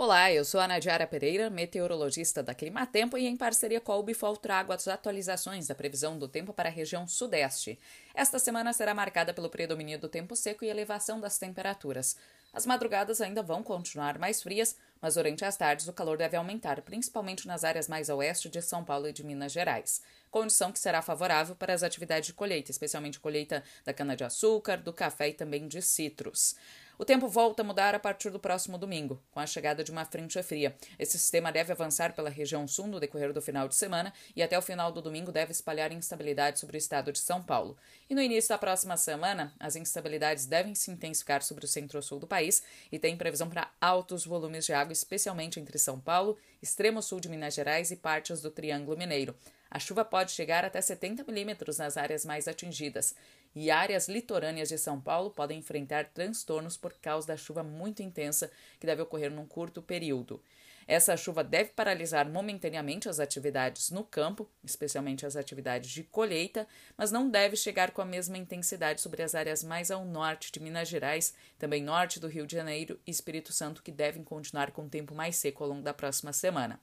Olá, eu sou a Nadiara Pereira, meteorologista da Climatempo e em parceria com a Ubifol trago as atualizações da previsão do tempo para a região sudeste. Esta semana será marcada pelo predomínio do tempo seco e elevação das temperaturas. As madrugadas ainda vão continuar mais frias, mas durante as tardes o calor deve aumentar, principalmente nas áreas mais a oeste de São Paulo e de Minas Gerais. Condição que será favorável para as atividades de colheita, especialmente colheita da cana-de-açúcar, do café e também de citros. O tempo volta a mudar a partir do próximo domingo, com a chegada de uma frente fria. Esse sistema deve avançar pela região sul no decorrer do final de semana e até o final do domingo deve espalhar instabilidade sobre o estado de São Paulo. E no início da próxima semana, as instabilidades devem se intensificar sobre o centro-sul do país e tem previsão para altos volumes de água, especialmente entre São Paulo, extremo sul de Minas Gerais e partes do Triângulo Mineiro. A chuva pode chegar até 70 milímetros nas áreas mais atingidas, e áreas litorâneas de São Paulo podem enfrentar transtornos por causa da chuva muito intensa que deve ocorrer num curto período. Essa chuva deve paralisar momentaneamente as atividades no campo, especialmente as atividades de colheita, mas não deve chegar com a mesma intensidade sobre as áreas mais ao norte de Minas Gerais, também norte do Rio de Janeiro e Espírito Santo, que devem continuar com o tempo mais seco ao longo da próxima semana.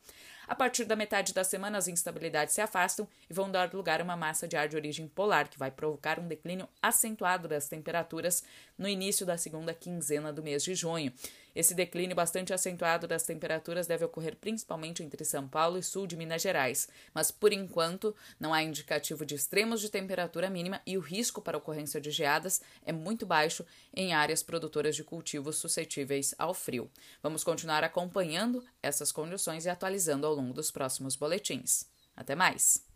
A partir da metade da semana, as instabilidades se afastam e vão dar lugar a uma massa de ar de origem polar, que vai provocar um declínio acentuado das temperaturas no início da segunda quinzena do mês de junho. Esse declínio bastante acentuado das temperaturas deve ocorrer principalmente entre São Paulo e sul de Minas Gerais, mas por enquanto não há indicativo de extremos de temperatura mínima e o risco para ocorrência de geadas é muito baixo em áreas produtoras de cultivos suscetíveis ao frio. Vamos continuar acompanhando essas condições e atualizando ao longo dos próximos boletins. Até mais!